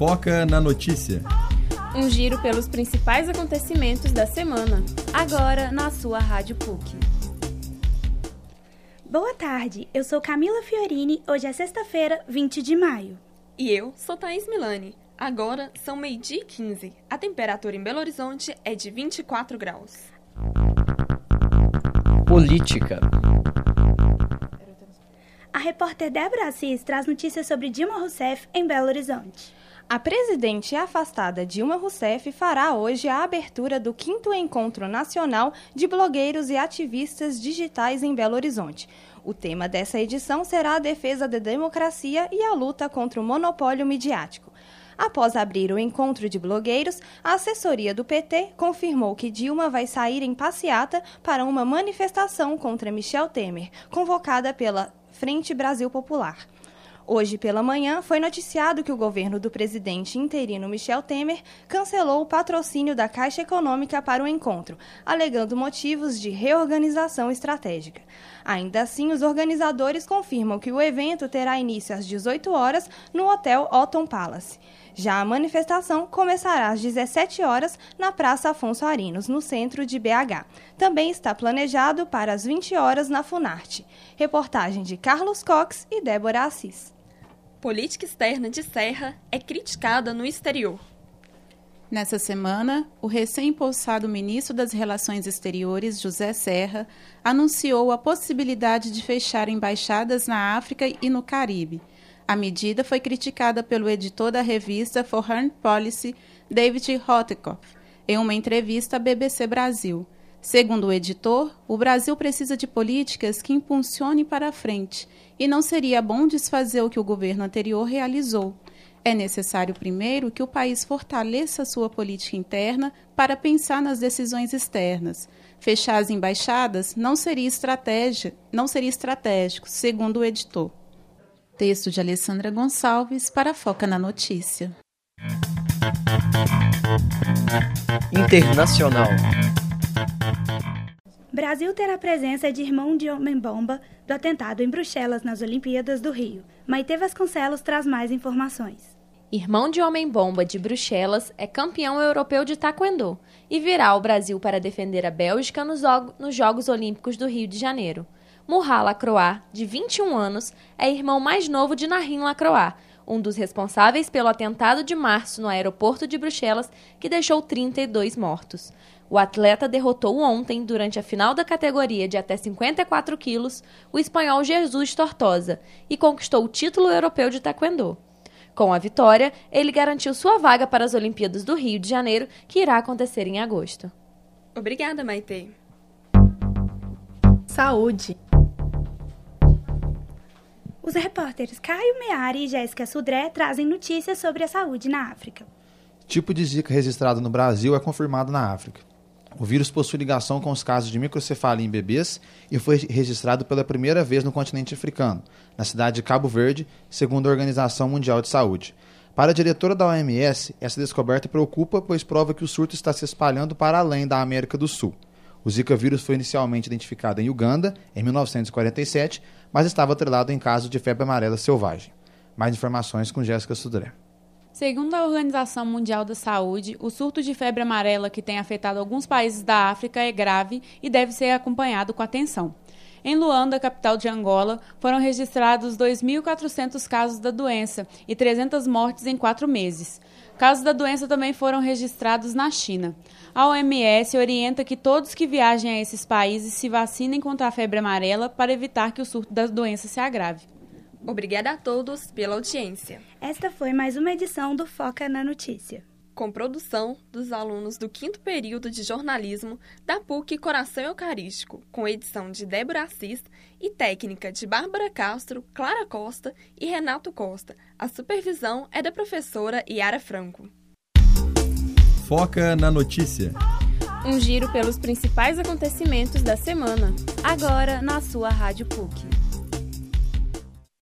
Foca na notícia. Um giro pelos principais acontecimentos da semana. Agora na sua Rádio PUC. Boa tarde, eu sou Camila Fiorini. Hoje é sexta-feira, 20 de maio. E eu sou Thaís Milani. Agora são meio-dia e 15. A temperatura em Belo Horizonte é de 24 graus. Política. A repórter Débora Assis traz notícias sobre Dilma Rousseff em Belo Horizonte. A presidente afastada Dilma Rousseff fará hoje a abertura do quinto Encontro Nacional de Blogueiros e Ativistas Digitais em Belo Horizonte. O tema dessa edição será a defesa da democracia e a luta contra o monopólio midiático. Após abrir o encontro de blogueiros, a assessoria do PT confirmou que Dilma vai sair em passeata para uma manifestação contra Michel Temer, convocada pela Frente Brasil Popular. Hoje pela manhã, foi noticiado que o governo do presidente interino Michel Temer cancelou o patrocínio da Caixa Econômica para o encontro, alegando motivos de reorganização estratégica. Ainda assim, os organizadores confirmam que o evento terá início às 18 horas no Hotel Otton Palace. Já a manifestação começará às 17 horas na Praça Afonso Arinos, no centro de BH. Também está planejado para as 20 horas na Funarte. Reportagem de Carlos Cox e Débora Assis. Política externa de Serra é criticada no exterior. Nessa semana, o recém-impulsado ministro das Relações Exteriores, José Serra, anunciou a possibilidade de fechar embaixadas na África e no Caribe. A medida foi criticada pelo editor da revista Foreign Policy, David Rothkopf, em uma entrevista à BBC Brasil. Segundo o editor, o Brasil precisa de políticas que impulsionem para a frente e não seria bom desfazer o que o governo anterior realizou. É necessário primeiro que o país fortaleça sua política interna para pensar nas decisões externas. Fechar as embaixadas não seria estratégia, não seria estratégico, segundo o editor. Texto de Alessandra Gonçalves para Foca na Notícia. Internacional. Brasil terá presença de irmão de homem-bomba do atentado em Bruxelas nas Olimpíadas do Rio. Maite Vasconcelos traz mais informações. Irmão de homem-bomba de Bruxelas é campeão europeu de taekwondo e virá ao Brasil para defender a Bélgica nos, Jogos Olímpicos do Rio de Janeiro. Murra Lacroix, de 21 anos, é irmão mais novo de Narim Lacroix, um dos responsáveis pelo atentado de março no aeroporto de Bruxelas, que deixou 32 mortos. O atleta derrotou ontem, durante a final da categoria de até 54 quilos, o espanhol Jesus Tortosa e conquistou o título europeu de taekwondo. Com a vitória, ele garantiu sua vaga para as Olimpíadas do Rio de Janeiro, que irá acontecer em agosto. Obrigada, Maite. Saúde. Os repórteres Caio Meari e Jéssica Sudré trazem notícias sobre a saúde na África. Tipo de zika registrado no Brasil é confirmado na África. O vírus possui ligação com os casos de microcefalia em bebês e foi registrado pela primeira vez no continente africano, na cidade de Cabo Verde, segundo a Organização Mundial de Saúde. Para a diretora da OMS, essa descoberta preocupa, pois prova que o surto está se espalhando para além da América do Sul. O Zika vírus foi inicialmente identificado em Uganda, em 1947, mas estava atrelado em caso de febre amarela selvagem. Mais informações com Jéssica Sudré. Segundo a Organização Mundial da Saúde, o surto de febre amarela que tem afetado alguns países da África é grave e deve ser acompanhado com atenção. Em Luanda, capital de Angola, foram registrados 2.400 casos da doença e 300 mortes em quatro meses. Casos da doença também foram registrados na China. A OMS orienta que todos que viajem a esses países se vacinem contra a febre amarela para evitar que o surto da doença se agrave. Obrigada a todos pela audiência. Esta foi mais uma edição do Foca na Notícia. Com produção dos alunos do quinto período de jornalismo da PUC Coração Eucarístico, com edição de Débora Assis e técnica de Bárbara Castro, Clara Costa e Renato Costa. A supervisão é da professora Yara Franco. Foca na Notícia. Um giro pelos principais acontecimentos da semana. Agora na sua Rádio PUC.